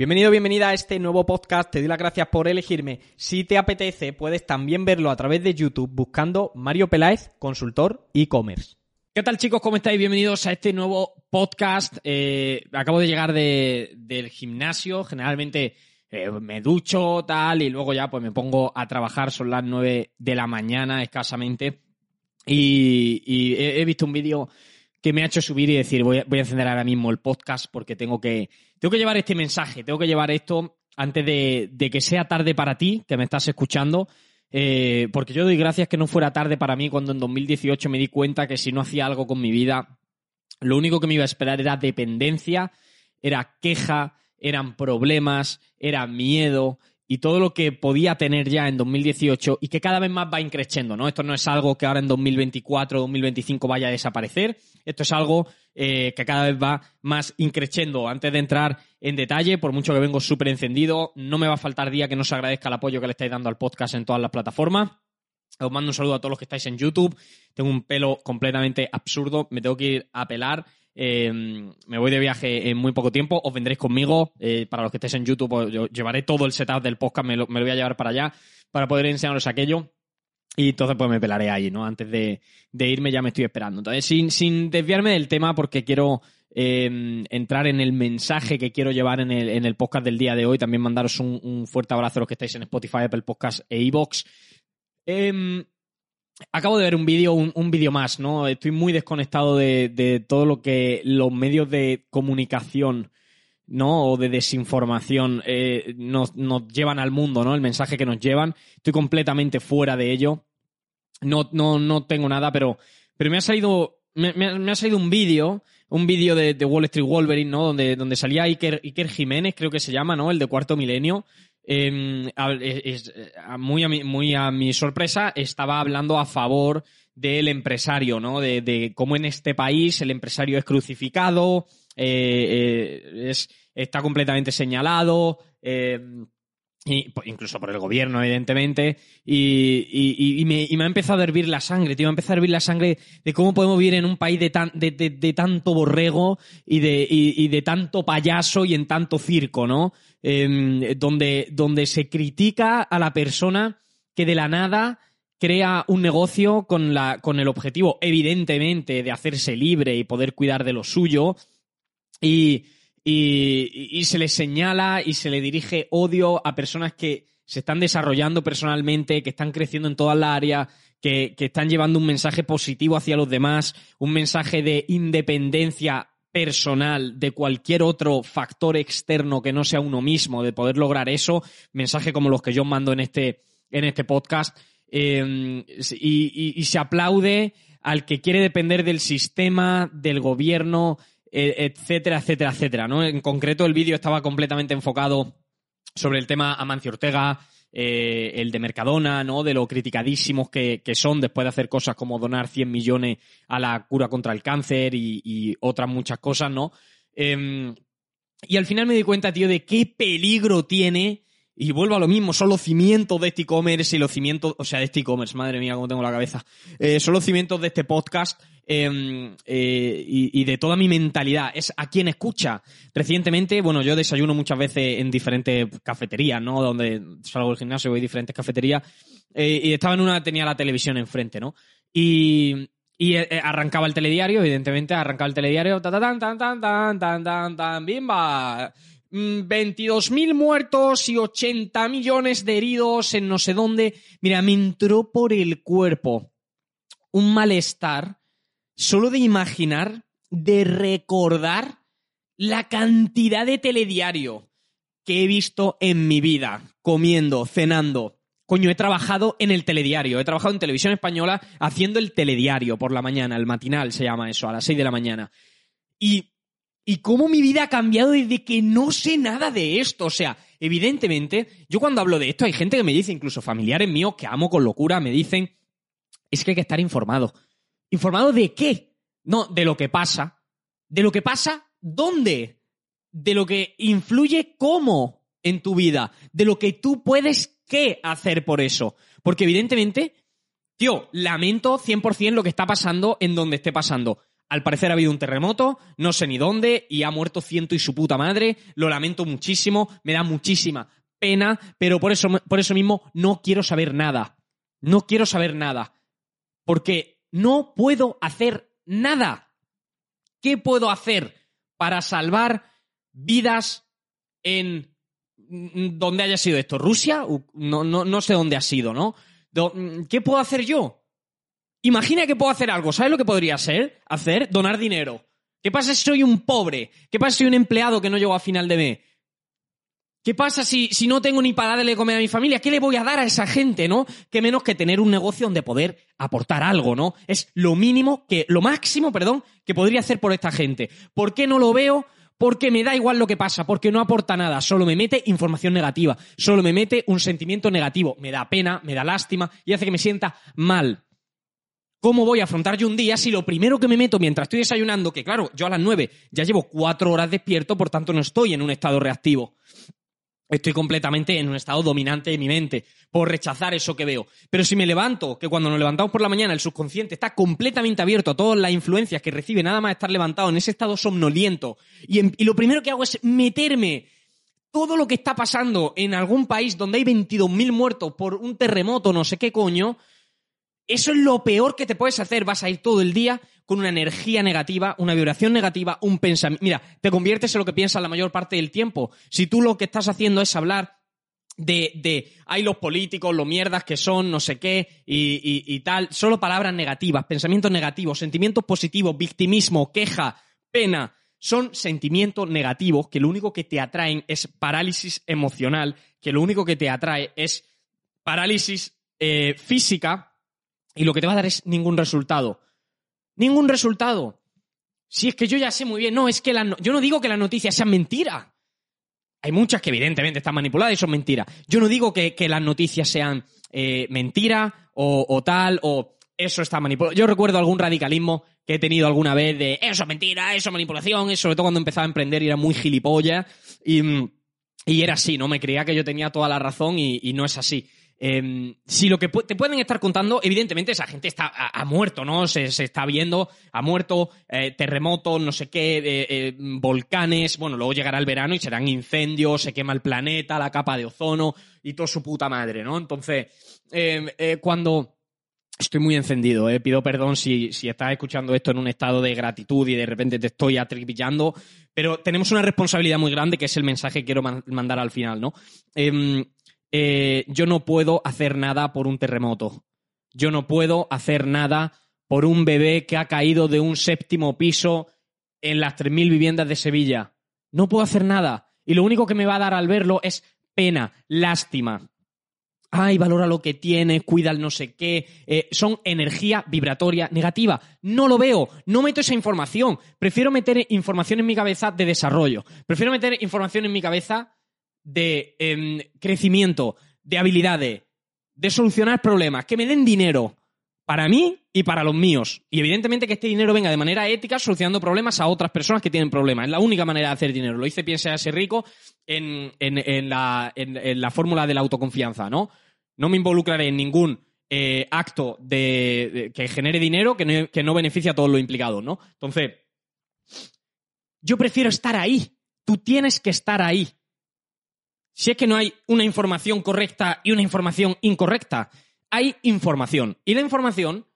Bienvenido, bienvenida a este nuevo podcast. Te doy las gracias por elegirme. Si te apetece, puedes también verlo a través de YouTube buscando Mario Peláez, consultor e-commerce. ¿Qué tal chicos? ¿Cómo estáis? Bienvenidos a este nuevo podcast. Eh, acabo de llegar del gimnasio. Generalmente eh, me ducho, tal, y luego ya pues me pongo a trabajar. Son las 9 de la mañana escasamente. Y, he, visto un vídeo que me ha hecho subir y decir, voy a, voy a encender ahora mismo el podcast porque tengo que, tengo que llevar este mensaje, tengo que llevar esto antes de, que sea tarde para ti, que me estás escuchando, eh, porque yo doy gracias que no fuera tarde para mí cuando en 2018 me di cuenta que si no hacía algo con mi vida, lo único que me iba a esperar era dependencia, era queja, eran problemas, era miedo, y todo lo que podía tener ya en 2018 y que cada vez más va increciendo, ¿no? Esto no es algo que ahora en 2024 o 2025 vaya a desaparecer, esto es algo eh, que cada vez va más increciendo. Antes de entrar en detalle, por mucho que vengo súper encendido, no me va a faltar día que no os agradezca el apoyo que le estáis dando al podcast en todas las plataformas. Os mando un saludo a todos los que estáis en YouTube. Tengo un pelo completamente absurdo, me tengo que ir a pelar. Em, me voy de viaje en muy poco tiempo, os vendréis conmigo. Eh, para los que estéis en YouTube, yo llevaré todo el setup del podcast, me lo, voy a llevar para allá para poder enseñaros aquello. Y entonces pues me pelaré ahí, ¿no? Antes de, irme ya me estoy esperando. Entonces, sin, desviarme del tema, porque quiero em, entrar en el mensaje que quiero llevar en el, podcast del día de hoy, también mandaros un, fuerte abrazo a los que estáis en Spotify, Apple Podcast e iVoox. Acabo de ver un vídeo, un, vídeo más, ¿no? Estoy muy desconectado de, todo lo que los medios de comunicación, ¿no? O de desinformación eh, nos, llevan al mundo, ¿no? El mensaje que nos llevan. Estoy completamente fuera de ello. No, no, no tengo nada, pero, pero me ha salido. Me, ha salido un vídeo, un vídeo de, Wall Street Wolverine, ¿no? Donde, donde salía Iker, Iker Jiménez, creo que se llama, ¿no? El de cuarto milenio, Em, muy, a mi, muy a mi sorpresa, estaba hablando a favor del empresario, ¿no? De, cómo en este país el empresario es crucificado, eh, eh, es, está completamente señalado. Pues, incluso por el gobierno, evidentemente, y, me, ha empezado a hervir la sangre, tío, me ha empezado a hervir la sangre de cómo podemos vivir en un país de, tan, de, de tanto borrego y de, y, de tanto payaso y en tanto circo, ¿no? Em, donde, donde se critica a la persona que de la nada crea un negocio con, la, con el objetivo, evidentemente, de hacerse libre y poder cuidar de lo suyo. Y, y, se le señala y se le dirige odio a personas que se están desarrollando personalmente, que están creciendo en todas las áreas, que, que están llevando un mensaje positivo hacia los demás, un mensaje de independencia personal de cualquier otro factor externo que no sea uno mismo, de poder lograr eso, mensaje como los que yo mando en este, en este podcast, em, y, se aplaude al que quiere depender del sistema, del gobierno, etcétera, etcétera, etcétera. ¿no? En concreto, el vídeo estaba completamente enfocado sobre el tema Amancio Ortega, eh, el de Mercadona, ¿no? De lo criticadísimos que, son después de hacer cosas como donar 100 millones a la cura contra el cáncer y, otras muchas cosas, ¿no? Em, y al final me di cuenta, tío, de qué peligro tiene y vuelvo a lo mismo, son los cimientos de este e-commerce y los cimientos, o sea, de este e-commerce, madre mía, cómo tengo la cabeza. Eh, son los cimientos de este podcast Em, eh, y, de toda mi mentalidad. Es a quien escucha. Recientemente, bueno, yo desayuno muchas veces en diferentes cafeterías, ¿no? Donde salgo del gimnasio, y voy a diferentes cafeterías. Eh, y estaba en una, tenía la televisión enfrente, ¿no? Y, eh, arrancaba el telediario, evidentemente, arrancaba el telediario, ta tan tan tan tan tan tan tan bimba. Mm, 22.000 muertos y 80 millones de heridos en no sé dónde. Mira, me entró por el cuerpo un malestar solo de imaginar, de recordar la cantidad de telediario que he visto en mi vida, comiendo, cenando. Coño, he trabajado en el telediario, he trabajado en televisión española haciendo el telediario por la mañana, el matinal se llama eso, a las 6 de la mañana. Y y cómo mi vida ha cambiado desde que no sé nada de esto. O sea, evidentemente, yo cuando hablo de esto hay gente que me dice, incluso familiares míos que amo con locura, me dicen, es que hay que estar informado. ¿Informado de qué? No, de lo que pasa. ¿De lo que pasa dónde? De lo que influye cómo en tu vida. De lo que tú puedes qué hacer por eso. Porque evidentemente, tío, lamento 100% lo que está pasando en donde esté pasando al parecer ha habido un terremoto, no sé ni dónde, y ha muerto ciento y su puta madre. Lo lamento muchísimo, me da muchísima pena, pero por eso, por eso mismo no quiero saber nada. No quiero saber nada. Porque no puedo hacer nada. ¿Qué puedo hacer para salvar vidas en donde haya sido esto? ¿Rusia? No, no, no sé dónde ha sido, ¿no? ¿Qué puedo hacer yo? Imagina que puedo hacer algo. ¿Sabes lo que podría ser? Hacer donar dinero. ¿Qué pasa si soy un pobre? ¿Qué pasa si soy un empleado que no llego a final de mes? ¿Qué pasa si, si no tengo ni para darle comer a mi familia? ¿Qué le voy a dar a esa gente, no? ¿Qué menos que tener un negocio donde poder aportar algo, ¿no? Es lo mínimo que, lo máximo, perdón, que podría hacer por esta gente. ¿Por qué no lo veo? Porque me da igual lo que pasa, porque no aporta nada, solo me mete información negativa, solo me mete un sentimiento negativo, me da pena, me da lástima y hace que me sienta mal. ¿Cómo voy a afrontar yo un día si lo primero que me meto mientras estoy desayunando, que claro, yo a las nueve ya llevo cuatro horas despierto, por tanto no estoy en un estado reactivo? Estoy completamente en un estado dominante de mi mente por rechazar eso que veo. Pero si me levanto, que cuando nos levantamos por la mañana el subconsciente está completamente abierto a todas las influencias que recibe nada más estar levantado en ese estado somnoliento, y, y lo primero que hago es meterme todo lo que está pasando en algún país donde hay 22.000 muertos por un terremoto, no sé qué coño, eso es lo peor que te puedes hacer. Vas a ir todo el día con una energía negativa, una vibración negativa, un pensamiento. Mira, te conviertes en lo que piensas la mayor parte del tiempo. Si tú lo que estás haciendo es hablar de, de hay los políticos, los mierdas que son, no sé qué, y, y tal, solo palabras negativas, pensamientos negativos, sentimientos positivos, victimismo, queja, pena, son sentimientos negativos que lo único que te atraen es parálisis emocional, que lo único que te atrae es parálisis eh, física, y lo que te va a dar es ningún resultado. Ningún resultado. Si es que yo ya sé muy bien, no, es que yo no digo que las noticias sean mentiras. Hay muchas que evidentemente están manipuladas y son mentiras. Yo no digo que, las noticias sean eh, mentiras o, tal, o eso está manipulado. Yo recuerdo algún radicalismo que he tenido alguna vez de eso es mentira, eso es manipulación, eso, sobre todo cuando empezaba a emprender y era muy gilipollas. Y, y era así, ¿no? Me creía que yo tenía toda la razón y no es así. Em, si lo que te pueden estar contando, evidentemente esa gente está ha, muerto, ¿no? Se, está viendo, ha muerto, eh, terremotos, no sé qué, eh, volcanes, bueno, luego llegará el verano y serán incendios, se quema el planeta, la capa de ozono y todo su puta madre, ¿no? Entonces, em, eh, cuando estoy muy encendido, pido perdón si, si estás escuchando esto en un estado de gratitud y de repente te estoy atribillando, pero tenemos una responsabilidad muy grande que es el mensaje que quiero mandar al final, ¿no? Em, eh, yo no puedo hacer nada por un terremoto. Yo no puedo hacer nada por un bebé que ha caído de un séptimo piso en las 3.000 viviendas de Sevilla. No puedo hacer nada. Y lo único que me va a dar al verlo es pena, lástima. Ay, valora lo que tienes, cuida el no sé qué. Eh, son energía vibratoria negativa. No lo veo, no meto esa información. Prefiero meter información en mi cabeza de desarrollo. Prefiero meter información en mi cabeza de em, crecimiento, de habilidades, de solucionar problemas, que me den dinero para mí y para los míos. Y evidentemente que este dinero venga de manera ética solucionando problemas a otras personas que tienen problemas. Es la única manera de hacer dinero. Lo hice Piense a ser rico en, la, fórmula de la autoconfianza, ¿no? No me involucraré en ningún eh, acto de, que genere dinero que no, que no beneficie a todos los implicados, ¿no? Entonces, yo prefiero estar ahí. Tú tienes que estar ahí si es que no hay una información correcta y una información incorrecta. Hay información. Y la información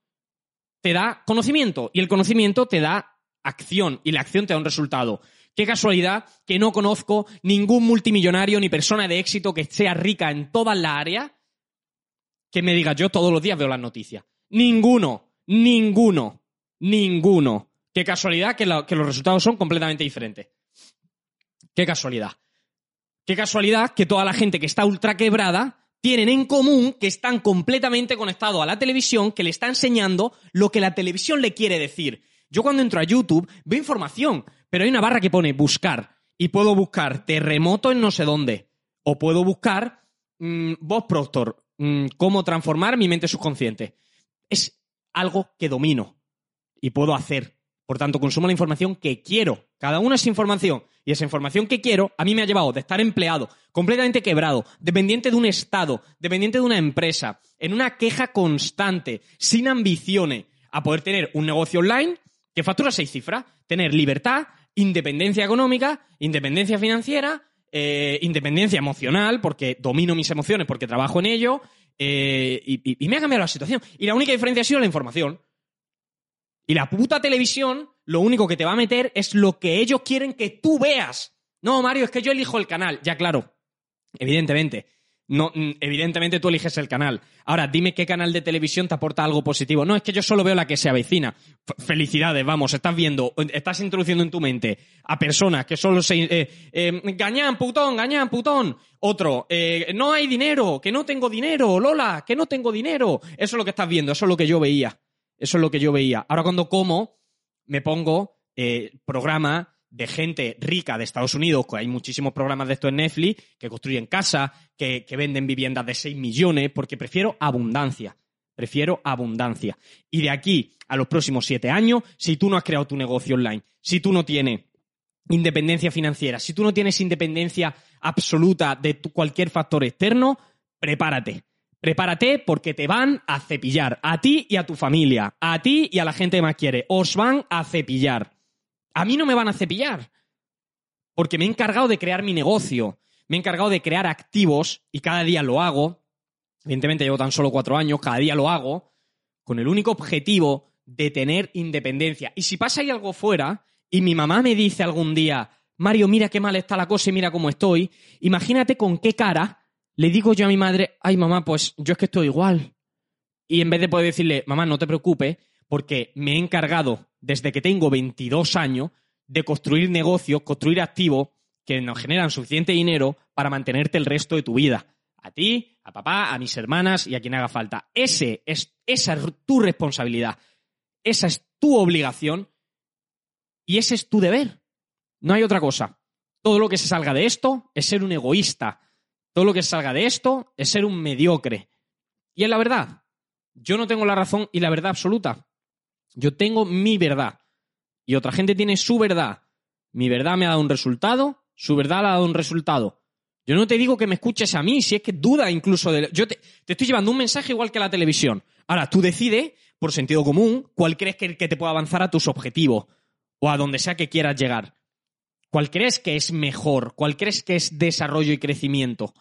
te da conocimiento. Y el conocimiento te da acción. Y la acción te da un resultado. Qué casualidad que no conozco ningún multimillonario ni persona de éxito que sea rica en todas las áreas que me diga yo todos los días veo las noticias. Ninguno, ninguno, ninguno. Qué casualidad que, que los resultados son completamente diferentes. Qué casualidad. Qué casualidad que toda la gente que está ultra quebrada tienen en común que están completamente conectados a la televisión, que le está enseñando lo que la televisión le quiere decir. Yo cuando entro a YouTube veo información, pero hay una barra que pone buscar y puedo buscar terremoto en no sé dónde. O puedo buscar mm, Bob Proctor, mm, cómo transformar mi mente subconsciente. Es algo que domino y puedo hacer. Por tanto, consumo la información que quiero. Cada una es información. Y esa información que quiero a mí me ha llevado de estar empleado, completamente quebrado, dependiente de un Estado, dependiente de una empresa, en una queja constante, sin ambiciones, a poder tener un negocio online que factura seis cifras. Tener libertad, independencia económica, independencia financiera, eh, independencia emocional, porque domino mis emociones, porque trabajo en ello, eh, y, y me ha cambiado la situación. Y la única diferencia ha sido la información. Y la puta televisión lo único que te va a meter es lo que ellos quieren que tú veas. No, Mario, es que yo elijo el canal. Ya, claro, evidentemente. No, mm, evidentemente tú eliges el canal. Ahora, dime qué canal de televisión te aporta algo positivo. No, es que yo solo veo la que se avecina. felicidades, vamos, estás viendo, estás introduciendo en tu mente a personas que solo se... Eh, eh, gañán, putón, gañán, putón. Otro, eh, no hay dinero, que no tengo dinero, Lola, que no tengo dinero. Eso es lo que estás viendo, eso es lo que yo veía. Eso es lo que yo veía. Ahora cuando como, me pongo eh, programa de gente rica de Estados Unidos, que hay muchísimos programas de esto en Netflix, que construyen casa, que, venden viviendas de 6 millones, porque prefiero abundancia. Prefiero abundancia. Y de aquí a los próximos siete años, si tú no has creado tu negocio online, si tú no tienes independencia financiera, si tú no tienes independencia absoluta de cualquier factor externo, prepárate. Prepárate porque te van a cepillar, a ti y a tu familia, a ti y a la gente que más quiere. Os van a cepillar. A mí no me van a cepillar. Porque me he encargado de crear mi negocio. Me he encargado de crear activos y cada día lo hago. Evidentemente llevo tan solo cuatro años, cada día lo hago con el único objetivo de tener independencia. Y si pasa ahí algo fuera y mi mamá me dice algún día, Mario, mira qué mal está la cosa y mira cómo estoy, imagínate con qué cara le digo yo a mi madre, ay mamá, pues yo es que estoy igual. Y en vez de poder decirle, mamá, no te preocupes, porque me he encargado desde que tengo 22 años de construir negocios, construir activos que nos generan suficiente dinero para mantenerte el resto de tu vida. A ti, a papá, a mis hermanas y a quien haga falta. Ese es, esa es tu responsabilidad. Esa es tu obligación y ese es tu deber. No hay otra cosa. Todo lo que se salga de esto es ser un egoísta. Todo lo que salga de esto es ser un mediocre. Y es la verdad. Yo no tengo la razón y la verdad absoluta. Yo tengo mi verdad y otra gente tiene su verdad. Mi verdad me ha dado un resultado, su verdad le ha dado un resultado. Yo no te digo que me escuches a mí, si es que duda incluso de... Yo te, estoy llevando un mensaje igual que la televisión. Ahora, tú decides, por sentido común, cuál crees que, que te pueda avanzar a tus objetivos o a donde sea que quieras llegar. ¿Cuál crees que es mejor? ¿Cuál crees que es desarrollo y crecimiento?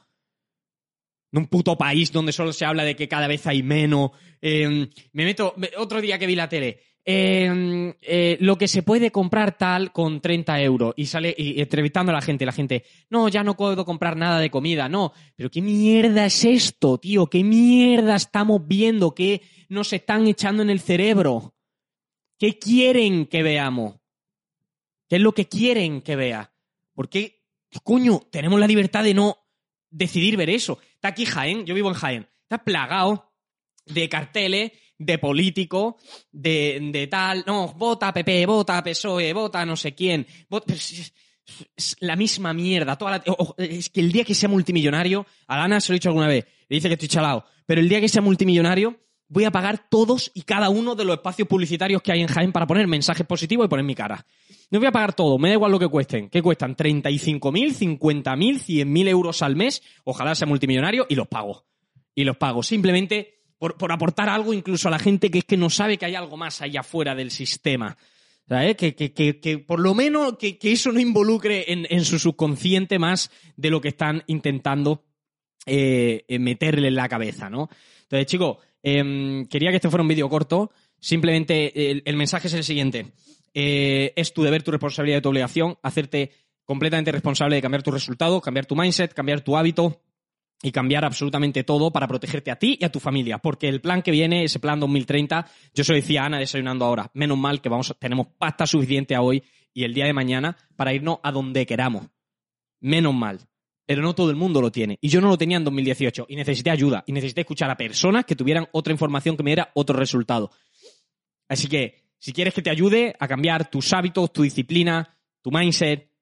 En un puto país donde solo se habla de que cada vez hay menos. Eh, me meto. Otro día que vi la tele. Em, eh, lo que se puede comprar tal con 30 euros y sale y, entrevistando a la gente, la gente, no, ya no puedo comprar nada de comida, no, pero qué mierda es esto, tío, qué mierda estamos viendo, qué nos están echando en el cerebro, qué quieren que veamos, qué es lo que quieren que vea, ¿por qué, coño, tenemos la libertad de no decidir ver eso? Está aquí Jaén, yo vivo en Jaén, está plagado de carteles de político, de, de, tal, no, vota PP, vota PSOE, vota no sé quién. es, la misma mierda. Toda es que el día que sea multimillonario, a se lo he dicho alguna vez, le dice que estoy chalado, pero el día que sea multimillonario, voy a pagar todos y cada uno de los espacios publicitarios que hay en Jaén para poner mensajes positivos y poner mi cara. No voy a pagar todo, me da igual lo que cuesten. ¿Qué cuestan? ¿35.000, 50.000, 100.000 euros al mes? Ojalá sea multimillonario y los pago. Y los pago. Simplemente por, aportar algo incluso a la gente que es que no sabe que hay algo más allá afuera del sistema. Que, por lo menos que, eso no involucre en, su subconsciente más de lo que están intentando eh, meterle en la cabeza, ¿no? Entonces, chicos, em, quería que este fuera un vídeo corto. Simplemente el, mensaje es el siguiente. Eh, es tu deber, tu responsabilidad y tu obligación hacerte completamente responsable de cambiar tus resultados, cambiar tu mindset, cambiar tu hábito, y cambiar absolutamente todo para protegerte a ti y a tu familia. Porque el plan que viene, ese plan 2030, yo se lo decía a Ana desayunando ahora, menos mal que vamos, tenemos pasta suficiente a hoy y el día de mañana para irnos a donde queramos. Menos mal. Pero no todo el mundo lo tiene. Y yo no lo tenía en 2018 y necesité ayuda y necesité escuchar a personas que tuvieran otra información que me diera otro resultado. Así que, si quieres que te ayude a cambiar tus hábitos, tu disciplina, tu mindset,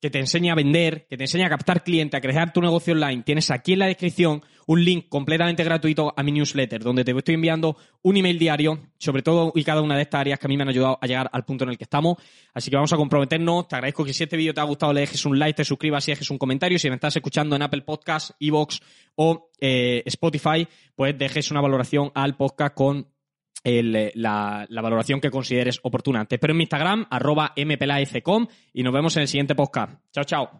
que te enseña a vender, que te enseña a captar cliente, a crear tu negocio online, tienes aquí en la descripción un link completamente gratuito a mi newsletter, donde te estoy enviando un email diario sobre todo y cada una de estas áreas que a mí me han ayudado a llegar al punto en el que estamos. Así que vamos a comprometernos. Te agradezco que si este vídeo te ha gustado le dejes un like, te suscribas y dejes un comentario. Si me estás escuchando en Apple Podcasts, Evox o eh, Spotify, pues dejes una valoración al podcast con el, la, la, valoración que consideres oportuna. Te espero en mi Instagram, arroba mpelaezcom, y nos vemos en el siguiente podcast. Chao, chao.